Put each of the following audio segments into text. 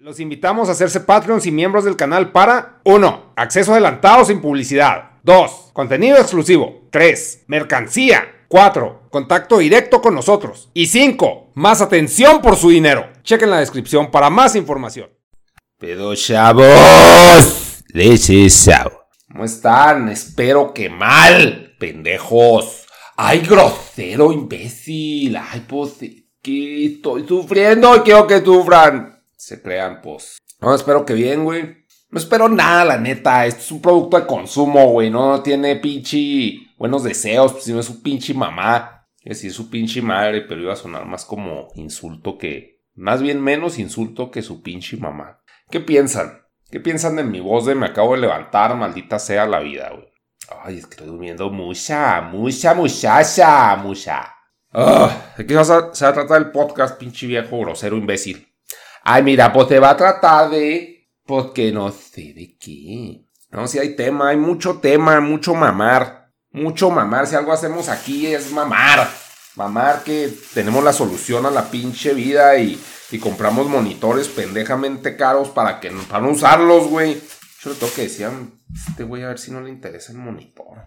Los invitamos a hacerse Patreons y miembros del canal para 1. Acceso adelantado sin publicidad. 2. Contenido exclusivo. 3. Mercancía. 4. Contacto directo con nosotros. Y 5. Más atención por su dinero. Chequen la descripción para más información. Pero chavos, les ¿Cómo están? Espero que mal, pendejos. Ay, grosero, imbécil. Ay, pues, que estoy sufriendo y quiero que sufran se crean, pues. No, espero que bien, güey. No espero nada, la neta. Esto es un producto de consumo, güey. No tiene pinche buenos deseos, pues, sino es su pinche mamá. Es decir, su pinche madre, pero iba a sonar más como insulto que. Más bien menos insulto que su pinche mamá. ¿Qué piensan? ¿Qué piensan de mi voz de me acabo de levantar, maldita sea la vida, güey? Ay, es que estoy durmiendo mucha, mucha, muchacha, mucha. Ah, ¿De qué se va a tratar el podcast, pinche viejo grosero imbécil? Ay, mira, pues te va a tratar de. Pues que no sé de qué. No, si hay tema, hay mucho tema, mucho mamar. Mucho mamar. Si algo hacemos aquí es mamar. Mamar que tenemos la solución a la pinche vida y, y compramos monitores pendejamente caros para que para no usarlos, güey. Yo le tengo que decir este güey a ver si no le interesa el monitor.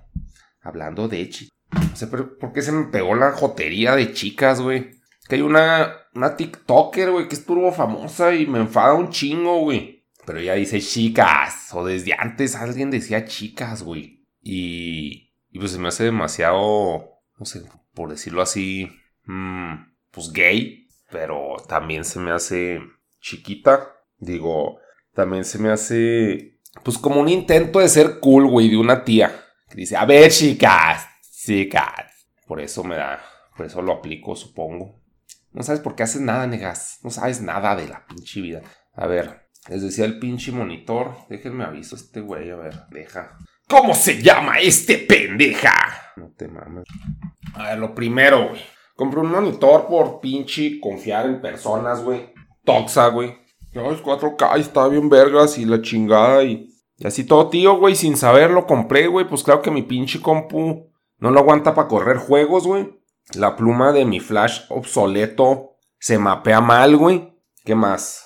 Hablando de chicas. No sé por qué se me pegó la jotería de chicas, güey. Que hay una, una TikToker, güey, que es turbo famosa y me enfada un chingo, güey. Pero ella dice chicas. O desde antes alguien decía chicas, güey. Y, y pues se me hace demasiado, no sé, por decirlo así, mmm, pues gay. Pero también se me hace chiquita. Digo, también se me hace, pues como un intento de ser cool, güey, de una tía. Que dice, a ver, chicas, chicas. Por eso me da, por eso lo aplico, supongo. No sabes por qué haces nada, negas. No sabes nada de la pinche vida. A ver, les decía el pinche monitor. Déjenme aviso este güey, a ver, deja. ¿Cómo se llama este pendeja? No te mames. A ver, lo primero, güey. Compré un monitor por pinche confiar en personas, güey. Toxa, güey. Ya es 4K y está bien vergas y la chingada y... Y así todo tío, güey, sin saberlo compré, güey. Pues claro que mi pinche compu no lo aguanta para correr juegos, güey. La pluma de mi flash obsoleto se mapea mal, güey. ¿Qué más?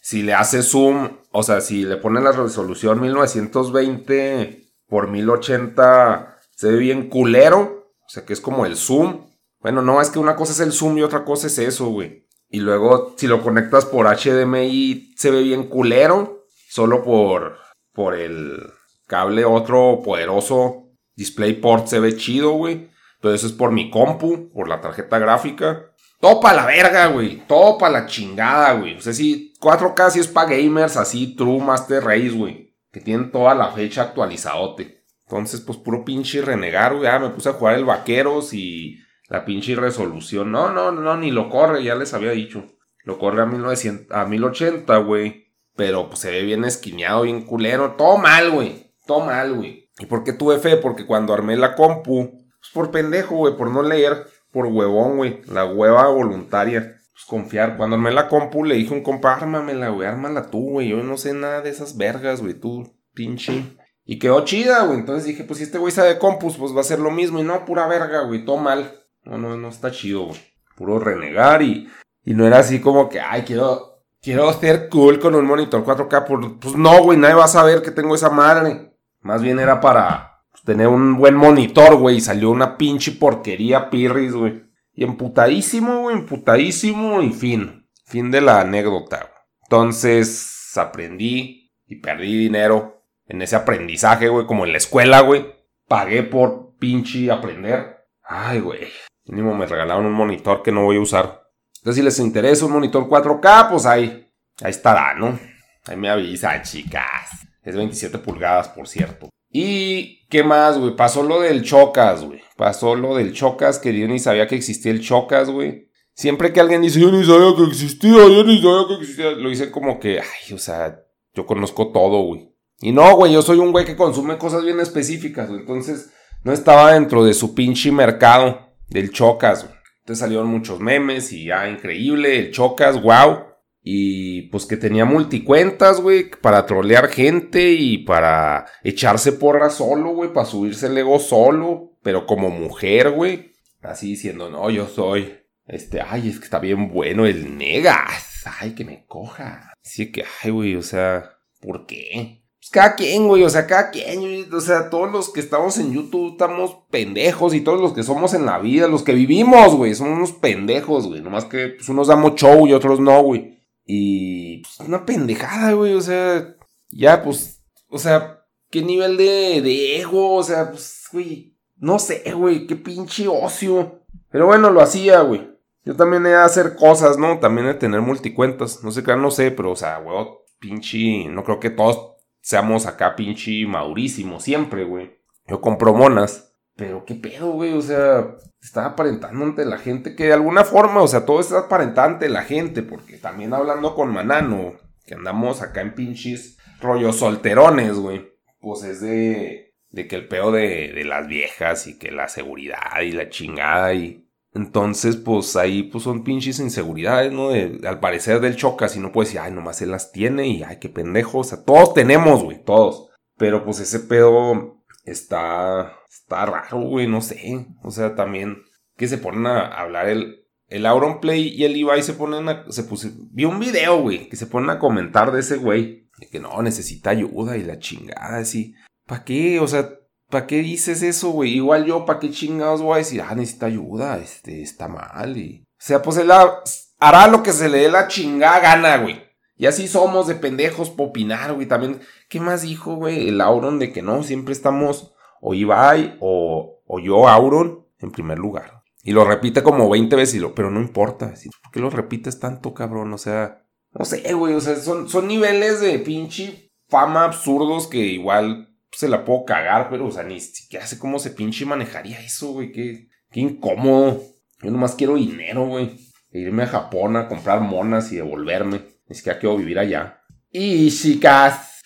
Si le hace zoom, o sea, si le pone la resolución 1920 por 1080, se ve bien culero. O sea, que es como el zoom. Bueno, no, es que una cosa es el zoom y otra cosa es eso, güey. Y luego, si lo conectas por HDMI, se ve bien culero. Solo por, por el cable otro poderoso DisplayPort se ve chido, güey. Eso es por mi compu, por la tarjeta gráfica. Topa la verga, güey. Topa la chingada, güey. O sea, sí, 4K sí es para gamers así, True Master Race, güey. Que tienen toda la fecha actualizadote. Entonces, pues puro pinche renegar, güey. Ah, me puse a jugar el Vaqueros y la pinche resolución. No, no, no, ni lo corre, ya les había dicho. Lo corre a, 1900, a 1080, güey. Pero pues se ve bien esquineado, bien culero. Todo mal, güey. Todo mal, güey. ¿Y por qué tuve fe? Porque cuando armé la compu, pues por pendejo, güey, por no leer, por huevón, güey. La hueva voluntaria. Pues confiar. Cuando armé la compu, le dije a un compa, ármamela, güey, ármala tú, güey. Yo no sé nada de esas vergas, güey, tú, pinche. Y quedó chida, güey. Entonces dije, pues si este güey sabe de compus, pues va a ser lo mismo. Y no, pura verga, güey, todo mal. No, no, no está chido, güey. Puro renegar y, y no era así como que, ay, quiero, quiero ser cool con un monitor 4K. pues no, güey, nadie va a saber que tengo esa madre. Más bien era para tener un buen monitor, güey, y salió una pinche porquería pirris, güey. Y emputadísimo, güey, emputadísimo y fin. Fin de la anécdota. Entonces aprendí y perdí dinero en ese aprendizaje, güey, como en la escuela, güey. Pagué por pinche aprender. Ay, güey. Mínimo me regalaron un monitor que no voy a usar. Entonces, si les interesa un monitor 4K, pues ahí, ahí estará, ¿no? Ahí me avisan, chicas. Es 27 pulgadas, por cierto. Y, ¿qué más, güey? Pasó lo del Chocas, güey. Pasó lo del Chocas, que yo ni sabía que existía el Chocas, güey. Siempre que alguien dice, yo ni sabía que existía, yo ni sabía que existía, lo dicen como que, ay, o sea, yo conozco todo, güey. Y no, güey, yo soy un güey que consume cosas bien específicas, güey. Entonces, no estaba dentro de su pinche mercado del Chocas, güey. Entonces salieron muchos memes y ya, increíble, el Chocas, wow. Y pues que tenía multicuentas, güey, para trolear gente y para echarse porra solo, güey, para subirse el ego solo, pero como mujer, güey. Así diciendo, no, yo soy, Este, ay, es que está bien bueno el negas. Ay, que me coja. Así que, ay, güey, o sea, ¿por qué? Pues cada quien, güey, o sea, cada quien, o sea, todos los que estamos en YouTube estamos pendejos y todos los que somos en la vida, los que vivimos, güey, somos unos pendejos, güey. Nomás que pues, unos damos show y otros no, güey. Y pues, una pendejada, güey, o sea, ya, pues, o sea, ¿qué nivel de, de ego? O sea, pues, güey, no sé, güey, qué pinche ocio. Pero bueno, lo hacía, güey. Yo también he de hacer cosas, ¿no? También he de tener multicuentas. No sé qué, no sé, pero, o sea, güey, pinche. No creo que todos seamos acá pinche maurísimos siempre, güey. Yo compro monas. Pero qué pedo, güey. O sea, está aparentando ante la gente que de alguna forma, o sea, todo está aparentando ante la gente. Porque también hablando con Manano, que andamos acá en pinches rollos solterones, güey. Pues es de de que el peo de, de, las viejas y que la seguridad y la chingada y... Entonces, pues ahí pues son pinches inseguridades, ¿no? al parecer del choca, si no puedes decir, ay, nomás él las tiene y ay, qué pendejo. O sea, todos tenemos, güey, todos. Pero pues ese pedo está, está raro, güey, no sé. O sea, también que se ponen a hablar el, el Auronplay y el Ibai se ponen a, se puse, vi un video, güey, que se ponen a comentar de ese güey. De que no, necesita ayuda y la chingada, así. ¿Para qué? O sea, ¿para qué dices eso, güey? Igual yo, ¿para qué chingados voy a decir, ah, necesita ayuda, este, está mal y... O sea, pues él hará lo que se le dé la chingada gana, güey. Y así somos de pendejos por opinar, güey. También, ¿qué más dijo, güey? El Auron de que no, siempre estamos o Ibai o, o yo, Auron, en primer lugar. Y lo repite como 20 veces, y lo, pero no importa. ¿Por qué lo repites tanto, cabrón? O sea, no sé, güey. O sea, son, son niveles de pinche fama absurdos que igual se la puedo cagar, pero, o sea, ni siquiera sé cómo se pinche manejaría eso, güey. Qué, qué incómodo. Yo nomás quiero dinero, güey. E irme a Japón a comprar monas y devolverme. Ni siquiera quiero vivir allá. Y chicas.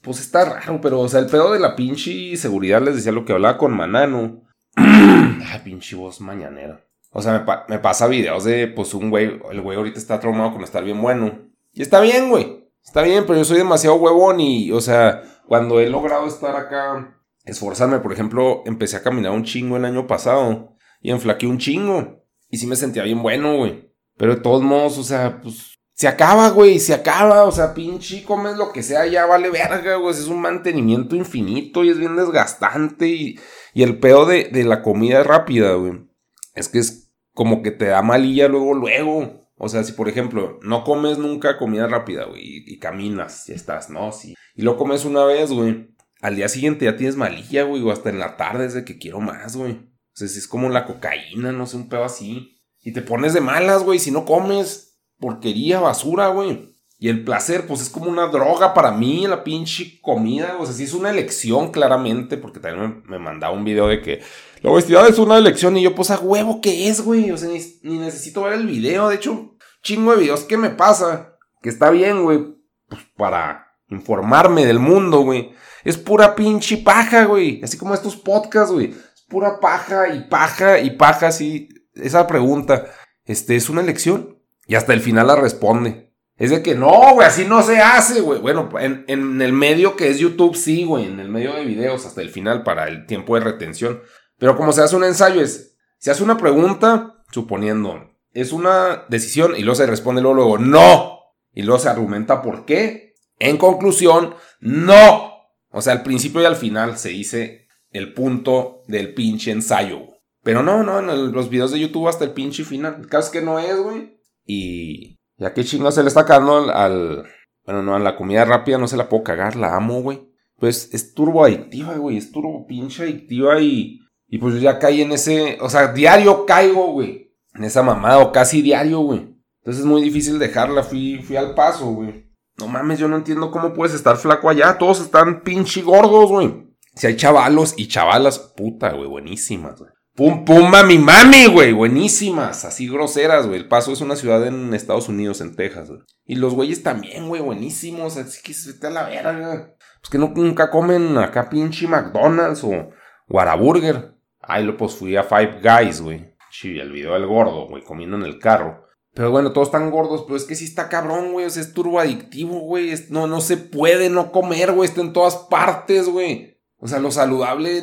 Pues está raro, pero, o sea, el pedo de la pinche seguridad les decía lo que hablaba con Manano. Ay, pinche voz mañanera. O sea, me, me, pasa videos de, pues, un güey. El güey ahorita está traumado con estar bien bueno. Y está bien, güey. Está bien, pero yo soy demasiado huevón y, o sea, cuando he logrado estar acá, esforzarme, por ejemplo, empecé a caminar un chingo el año pasado y enflaqué un chingo. Y sí me sentía bien bueno, güey. Pero de todos modos, o sea, pues se acaba, güey, se acaba. O sea, pinche, comes lo que sea, ya vale verga, güey. Es un mantenimiento infinito y es bien desgastante. Y, y el pedo de, de la comida rápida, güey. Es que es como que te da malilla luego, luego. O sea, si por ejemplo no comes nunca comida rápida, güey, y, caminas y estás, ¿no? Sí. Y lo comes una vez, güey. Al día siguiente ya tienes malilla, güey, o hasta en la tarde es de que quiero más, güey. O sea, si es como la cocaína, no sé, un pedo así. Y te pones de malas, güey, si no comes porquería, basura, güey. Y el placer, pues es como una droga para mí, la pinche comida. O sea, sí es una elección, claramente, porque también me, me mandaba un video de que la obesidad es una elección. Y yo, pues a huevo, ¿qué es, güey? O sea, ni, ni necesito ver el video. De hecho, chingo de videos ¿qué me pasa, que está bien, güey, pues para informarme del mundo, güey. Es pura pinche paja, güey. Así como estos podcasts, güey. Es pura paja y paja y paja, así. Esa pregunta, este, ¿es una elección? Y hasta el final la responde. Es de que no, güey, así no se hace, güey. Bueno, en, en el medio que es YouTube, sí, güey. En el medio de videos, hasta el final, para el tiempo de retención. Pero como se hace un ensayo, es, se hace una pregunta, suponiendo, es una decisión y luego se responde luego, luego, no. Y luego se argumenta por qué. En conclusión, no. O sea, al principio y al final se dice el punto del pinche ensayo. Pero no, no, en los videos de YouTube hasta el pinche final. El caso es que no es, güey. Y ya que chingo se le está cagando al, Bueno, no, a la comida rápida no se la puedo cagar, la amo, güey. Pues es turbo adictiva, güey. Es turbo pinche adictiva y. Y pues yo ya caí en ese. O sea, diario caigo, güey en esa mamada, o casi diario, güey. Entonces es muy difícil dejarla, fui, fui al paso, güey. No mames, yo no entiendo cómo puedes estar flaco allá, todos están pinche gordos, güey. Si hay chavalos y chavalas, puta, güey, buenísimas, güey. Pum, pum, mami, mami, güey, buenísimas, así groseras, güey. El Paso es una ciudad en Estados Unidos, en Texas, güey. Y los güeyes también, güey, buenísimos, así que se te a la verga. Pues que no, nunca comen acá pinche McDonald's o Whataburger. Ay, lo pues fui a Five Guys, güey. Sí, el video del gordo, güey, comiendo en el carro. Pero bueno, todos están gordos, pero es que sí está cabrón, güey. O sea, es turboadictivo, güey. No, no se puede no comer, güey. Está en todas partes, güey. O sea, lo saludable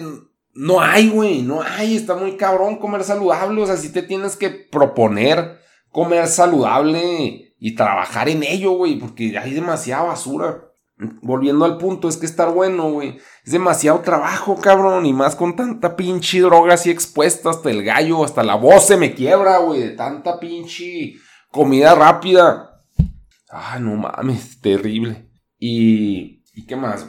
no hay, güey, no hay, está muy cabrón comer saludable, o sea, sí te tienes que proponer comer saludable y trabajar en ello, güey, porque hay demasiada basura. Volviendo al punto, es que estar bueno, güey. Es demasiado trabajo, cabrón. Y más con tanta pinche droga así expuesta hasta el gallo, hasta la voz se me quiebra, güey. De tanta pinche comida rápida. Ah, no mames, terrible. Y. ¿Y qué más?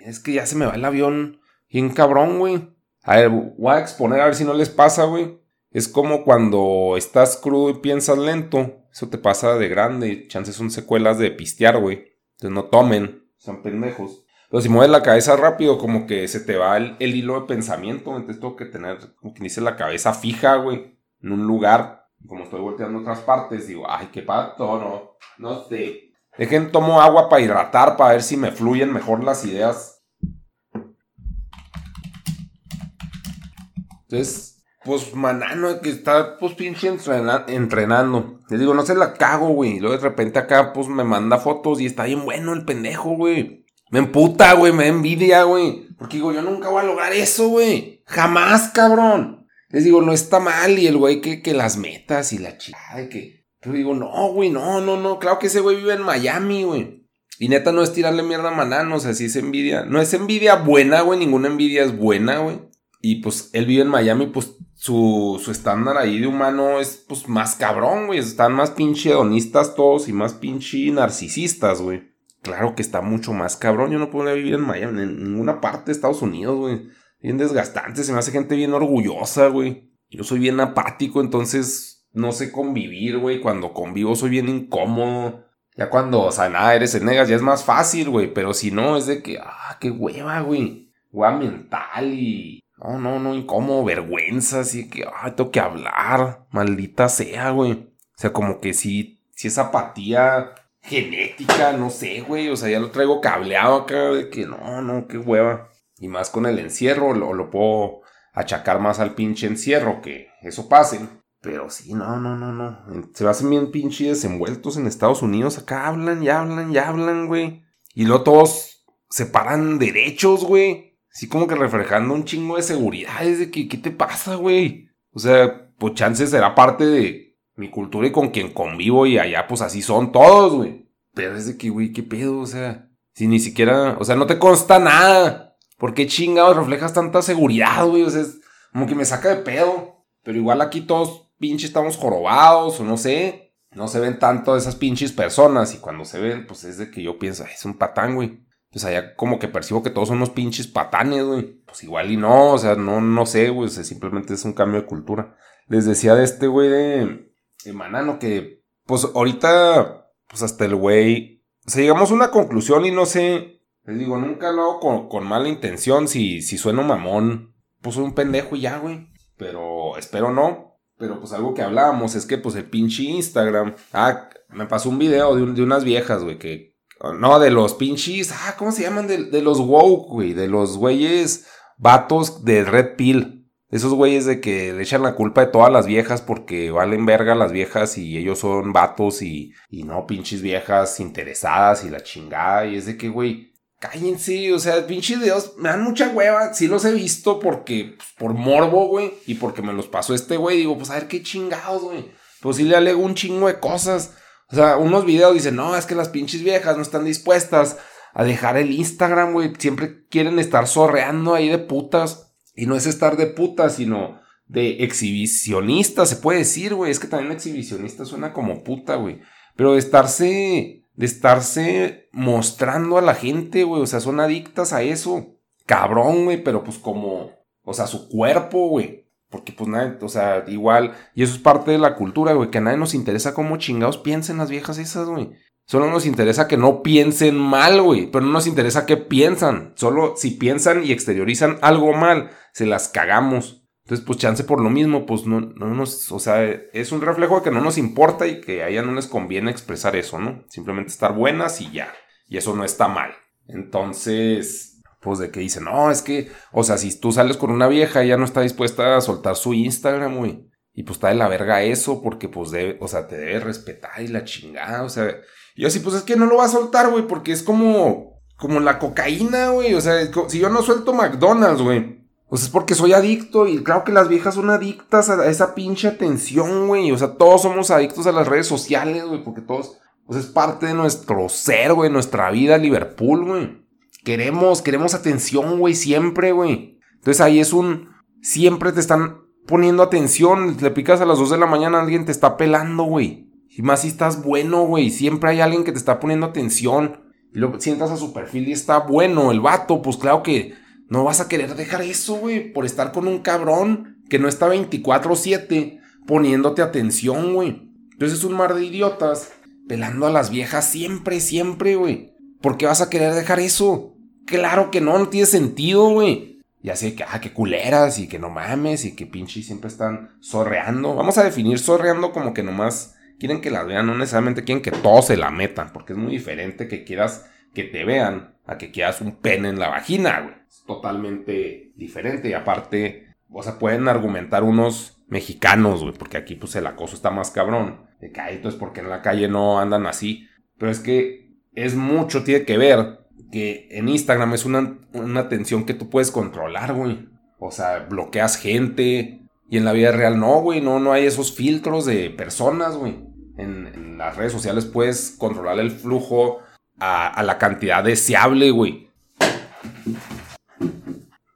Es que ya se me va el avión bien cabrón, güey. A ver, voy a exponer a ver si no les pasa, güey. Es como cuando estás crudo y piensas lento. Eso te pasa de grande. Chances son secuelas de pistear, güey. Entonces no tomen. Son pendejos. Pero si mueves la cabeza rápido, como que se te va el, hilo de pensamiento. Entonces tengo que tener, como que dice, la cabeza fija, güey. En un lugar. Como estoy volteando otras partes, digo, ay, qué pato, no. No sé. Dejen, tomo agua para hidratar, para ver si me fluyen mejor las ideas. Entonces, pues manano que está pues pinche entrenando. Les digo, no se la cago, güey. Luego de repente acá pues me manda fotos y está bien bueno el pendejo, güey. Me emputa, güey, me da envidia, güey. Porque digo, yo nunca voy a lograr eso, güey. Jamás, cabrón. Les digo, no está mal. Y el güey que, que las metas y la chica que... Pero digo, no, güey, no, no, no. Claro que ese güey vive en Miami, güey. Y neta no es tirarle mierda a Manano, o sea, sí es envidia. No es envidia buena, güey. Ninguna envidia es buena, güey. Y pues él vive en Miami, pues su, su estándar ahí de humano es pues más cabrón, güey. Están más pinche hedonistas todos y más pinche narcisistas, güey. Claro que está mucho más cabrón. Yo no puedo vivir en Miami, en ninguna parte de Estados Unidos, güey. Bien desgastante, se me hace gente bien orgullosa, güey. Yo soy bien apático, entonces no sé convivir, güey. Cuando convivo soy bien incómodo. Ya cuando, o sea, nada, eres en negas, ya es más fácil, güey. Pero si no, es de que, ah, qué hueva, güey. Hueva mental y no, no, no, incómodo, vergüenza, así que, ay, tengo que hablar, maldita sea, güey. O sea, como que sí, sí es apatía genética, no sé, güey. O sea, ya lo traigo cableado acá de que no, no, qué hueva. Y más con el encierro, lo, lo puedo achacar más al pinche encierro, que eso pase. Pero sí, no, no, no, no. Se hacen bien pinche desenvueltos en Estados Unidos. Acá hablan y hablan y hablan, güey. Y luego todos se paran derechos, güey. Así como que reflejando un chingo de seguridad. Es de que, ¿qué te pasa, güey? O sea, pues chance será parte de mi cultura y con quien convivo y allá pues así son todos, güey. Pero es de que, güey, ¿qué pedo? O sea, si ni siquiera, o sea, no te consta nada. ¿Por qué chingados reflejas tanta seguridad, güey? O sea, es como que me saca de pedo. Pero igual aquí todos pinches estamos jorobados o no sé. No se ven tanto esas pinches personas y cuando se ven, pues es de que yo pienso, es un patán, güey pues allá como que percibo que todos son unos pinches patanes, güey. Pues igual y no, o sea, no, no sé, güey, simplemente es un cambio de cultura. Les decía de este güey de, de Manano que, pues ahorita, pues hasta el güey, o sea, llegamos a una conclusión y no sé, les digo, nunca lo hago con, mala intención, si, si sueno mamón, pues un pendejo y ya, güey. Pero espero no. Pero pues algo que hablábamos es que pues el pinche Instagram, ah, me pasó un video de, de unas viejas, güey, que no, de los pinches. Ah, ¿cómo se llaman? De, los woke, güey. De los güeyes vatos de Red Pill. Esos güeyes de que le echan la culpa de todas las viejas porque valen verga las viejas y ellos son vatos y, y no pinches viejas interesadas y la chingada. Y es de que, güey, cállense. O sea, pinches videos me dan mucha hueva. Sí los he visto porque, pues, por morbo, güey. Y porque me los pasó este güey. Digo, pues a ver qué chingados, güey. Pues sí le alego un chingo de cosas. O sea, unos videos dicen, no, es que las pinches viejas no están dispuestas a dejar el Instagram, güey. Siempre quieren estar sorreando ahí de putas. Y no es estar de putas, sino de exhibicionista, se puede decir, güey. Es que también exhibicionista suena como puta, güey. Pero de estarse, de estarse mostrando a la gente, güey. O sea, son adictas a eso. Cabrón, güey, pero pues como, o sea, su cuerpo, güey. Porque pues nadie, o sea, igual, y eso es parte de la cultura, güey, que a nadie nos interesa cómo chingados piensen las viejas esas, güey. Solo nos interesa que no piensen mal, güey, pero no nos interesa qué piensan. Solo si piensan y exteriorizan algo mal, se las cagamos. Entonces, pues chance por lo mismo, pues no, no nos, o sea, es un reflejo de que no nos importa y que a ella no les conviene expresar eso, ¿no? Simplemente estar buenas y ya. Y eso no está mal. Entonces, pues de que dice, no, es que, o sea, si tú sales con una vieja, ella no está dispuesta a soltar su Instagram, güey. Y pues está de la verga eso, porque pues debe, o sea, te debe respetar y la chingada, o sea. Y yo así, pues es que no lo va a soltar, güey, porque es como, como la cocaína, güey. O sea, si yo no suelto McDonald's, güey. Sea, es porque soy adicto y claro que las viejas son adictas a esa pinche atención, güey. O sea, todos somos adictos a las redes sociales, güey, porque todos, sea, es parte de nuestro ser, güey, nuestra vida, Liverpool, güey. Queremos, queremos atención, güey, siempre, güey. Entonces ahí es un, siempre te están poniendo atención, le picas a las 2 de la mañana, alguien te está pelando, güey. Y más si estás bueno, güey, siempre hay alguien que te está poniendo atención. Y luego sientas a su perfil y está bueno el vato, pues claro que no vas a querer dejar eso, güey, por estar con un cabrón que no está 24/7 poniéndote atención, güey. Entonces es un mar de idiotas pelando a las viejas siempre, siempre, güey. ¿Por qué vas a querer dejar eso? Claro que no, no tiene sentido, güey. Ya sé que, ah, que culeras y que no mames y que pinche siempre están sorreando. Vamos a definir sorreando como que nomás quieren que las vean, no necesariamente quieren que todos se la metan, porque es muy diferente que quieras que te vean a que quieras un pene en la vagina, güey totalmente diferente. Y aparte, o sea, pueden argumentar unos mexicanos, güey, porque aquí pues el acoso está más cabrón. De que, entonces, porque en la calle no andan así? Pero es que es mucho, tiene que ver que en Instagram es una, una atención que tú puedes controlar, güey. O sea, bloqueas gente. Y en la vida real no, güey, no, no hay esos filtros de personas, güey. En, las redes sociales puedes controlar el flujo a, a la cantidad deseable, güey.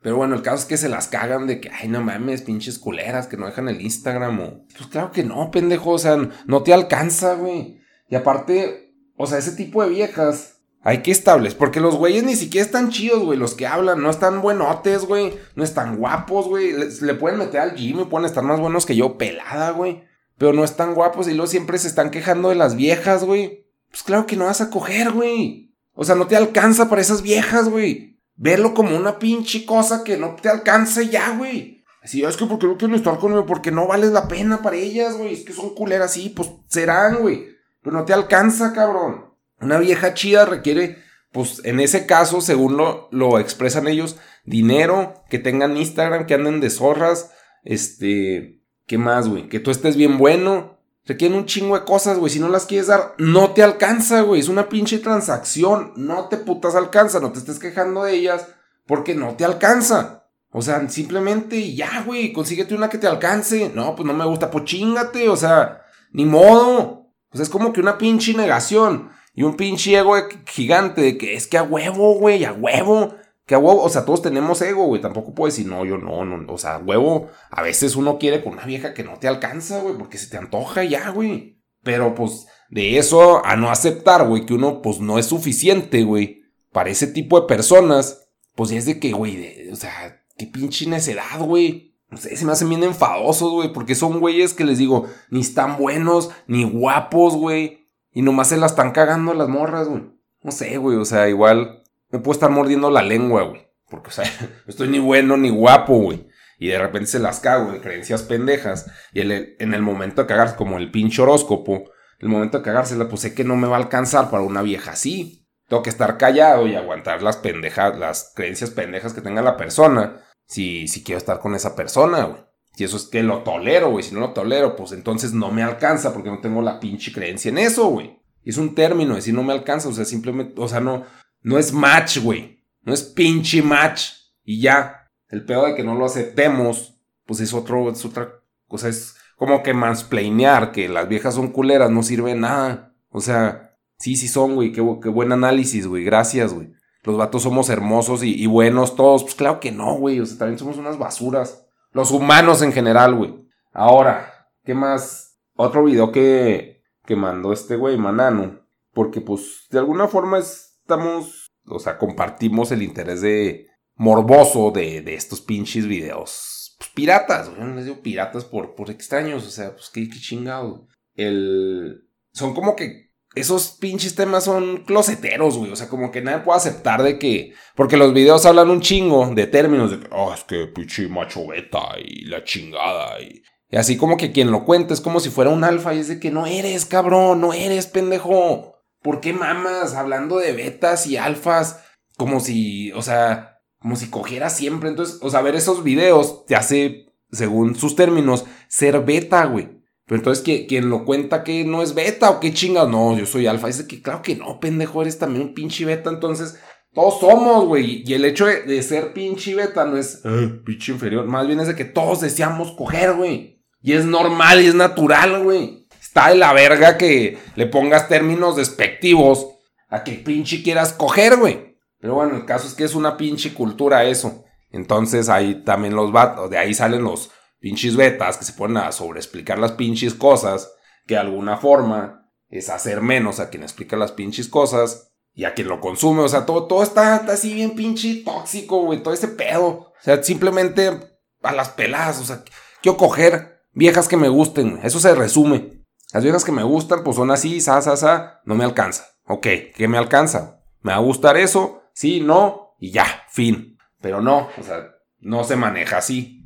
Pero bueno, el caso es que se las cagan de que, ay, no mames, pinches culeras que no dejan el Instagram o... Pues claro que no, pendejo, o sea, no te alcanza, güey. Y aparte, o sea, ese tipo de viejas hay que establecer, porque los güeyes ni siquiera están chidos, güey, los que hablan, no están buenotes, güey, no están guapos, güey, le, pueden meter al gym pueden estar más buenos que yo, pelada, güey. Pero no están guapos y luego siempre se están quejando de las viejas, güey. Pues claro que no vas a coger, güey. O sea, no te alcanza para esas viejas, güey verlo como una pinche cosa que no te alcance ya, güey. Así, es que porque no quieren estar conmigo, porque no vales la pena para ellas, güey. Es que son culeras, sí, pues serán, güey. Pero no te alcanza, cabrón. Una vieja chida requiere, pues en ese caso, según lo, lo expresan ellos, dinero, que tengan Instagram, que anden de zorras, este, ¿qué más, güey? Que tú estés bien bueno, Requieren un chingo de cosas, güey. Si no las quieres dar, no te alcanza, güey. Es una pinche transacción. No te putas alcanza. No te estés quejando de ellas porque no te alcanza. O sea, simplemente ya, güey. Consíguete una que te alcance. No, pues no me gusta. Pues chingate. O sea, ni modo. O sea, es como que una pinche negación. Y un pinche ego gigante de que es que a huevo, güey, a huevo. Que a huevo, o sea, todos tenemos ego, güey. Tampoco puedes decir, no, yo no, no. O sea, huevo, a veces uno quiere con una vieja que no te alcanza, güey, porque se te antoja ya, güey. Pero pues, de eso a no aceptar, güey, que uno, pues no es suficiente, güey, para ese tipo de personas, pues es de que, güey, o sea, qué pinche necedad, güey. No sé, se me hacen bien enfadosos, güey, porque son güeyes que les digo, ni están buenos, ni guapos, güey. Y nomás se la están cagando las morras, güey. No sé, güey, o sea, igual me puedo estar mordiendo la lengua, güey. Porque, o sea, no estoy ni bueno ni guapo, güey. Y de repente se las cago en creencias pendejas. Y en el momento de cagarse, como el pinche horóscopo, el momento de cagársela, pues sé que no me va a alcanzar para una vieja así. Tengo que estar callado y aguantar las pendejas, las creencias pendejas que tenga la persona. Si, si quiero estar con esa persona, güey. Si eso es que lo tolero, güey. Si no lo tolero, pues entonces no me alcanza porque no tengo la pinche creencia en eso, güey. Es un término, decir no me alcanza, o sea, simplemente, o sea, no, no es match, güey. No es pinche match. Y ya. El peor de que no lo aceptemos, pues es otro, es otra cosa. Es como que mansplainear que las viejas son culeras, no sirve nada. O sea, sí, sí son, güey. Qué, buen análisis, güey. Gracias, güey. Los vatos somos hermosos y, y, buenos todos. Pues claro que no, güey. O sea, también somos unas basuras. Los humanos en general, güey. Ahora, ¿qué más? Otro video que, que mandó este güey, Manano. Porque, pues, de alguna forma es estamos, o sea, compartimos el interés de morboso de, de estos pinches videos. Pues piratas, güey, no les digo piratas por, por extraños, o sea, pues qué, qué chingado. El... Son como que esos pinches temas son closeteros, güey. O sea, como que nadie puede aceptar de que. Porque los videos hablan un chingo de términos de que, oh, es que pinche macho beta y la chingada. Y, y, así como que quien lo cuenta es como si fuera un alfa y es de que no eres, cabrón, no eres, pendejo. ¿Por qué mamas hablando de betas y alfas? Como si, o sea, como si cogiera siempre. Entonces, o sea, ver esos videos te hace, según sus términos, ser beta, güey. Pero entonces, quien lo cuenta que no es beta o qué chingas, no, yo soy alfa. De que, claro que no, pendejo, eres también un pinche beta. Entonces, Todos somos, güey. Y el hecho de, ser pinche beta no es eh, pinche inferior. Más bien es de que todos deseamos coger, güey. Y es normal y es natural, güey. Está de la verga que le pongas términos despectivos a que pinche quieras coger, güey. Pero bueno, el caso es que es una pinche cultura eso. Entonces ahí también los vatos, de ahí salen los pinches betas que se ponen a sobreexplicar las pinches cosas, que de alguna forma es hacer menos a quien explica las pinches cosas y a quien lo consume. O sea, todo, todo está, así bien pinche tóxico, güey, todo ese pedo. O sea, simplemente a las peladas, o sea, quiero coger viejas que me gusten, eso se resume. Las viejas que me gustan, pues son así, sa, sa, sa, no me alcanza. Ok, ¿qué me alcanza? ¿Me va a gustar eso? Sí, no, y ya, fin. Pero no, o sea, no se maneja así.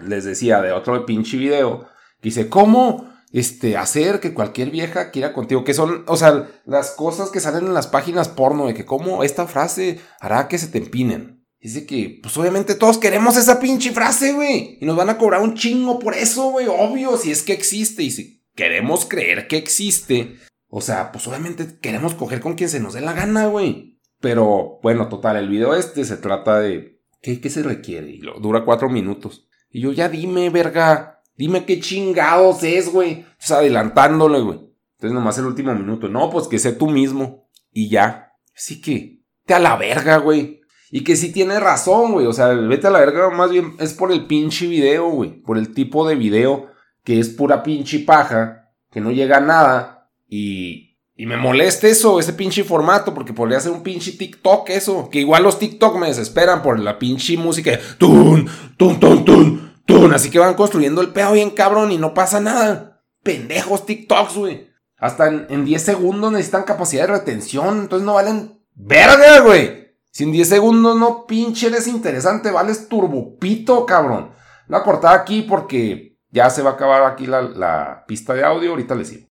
Les decía de otro pinche video, dice, ¿cómo? este, hacer que cualquier vieja quiera contigo, que son, o sea, las cosas que salen en las páginas porno, de que como esta frase hará que se te empinen. Dice que, pues obviamente todos queremos esa pinche frase, güey. Y nos van a cobrar un chingo por eso, güey. Obvio, si es que existe. Y si queremos creer que existe, o sea, pues obviamente queremos coger con quien se nos dé la gana, güey. Pero, bueno, total, el video este se trata de... ¿Qué, qué se requiere? Y lo, dura cuatro minutos. Y yo, ya dime, verga. Dime qué chingados es, güey. Estás adelantándole, güey. Entonces nomás el último minuto. No, pues que sé tú mismo. Y ya. Así que, te a la verga, güey. Y que sí tiene razón, güey. O sea, vete a la verga más bien es por el pinche video, güey. Por el tipo de video que es pura pinche paja. Que no llega a nada. Y, y me molesta eso, ese pinche formato. Porque podría ser un pinche TikTok eso. Que igual los TikTok me desesperan por la pinche música. Tun, tun, tun, tun. Así que van construyendo el pedo bien cabrón y no pasa nada. Pendejos TikToks, güey. Hasta en, 10 segundos necesitan capacidad de retención. Entonces no valen verga, güey. Si en 10 segundos no pinche eres interesante, vales turbopito, cabrón. La cortada aquí porque ya se va a acabar aquí la, la pista de audio. Ahorita les sigo.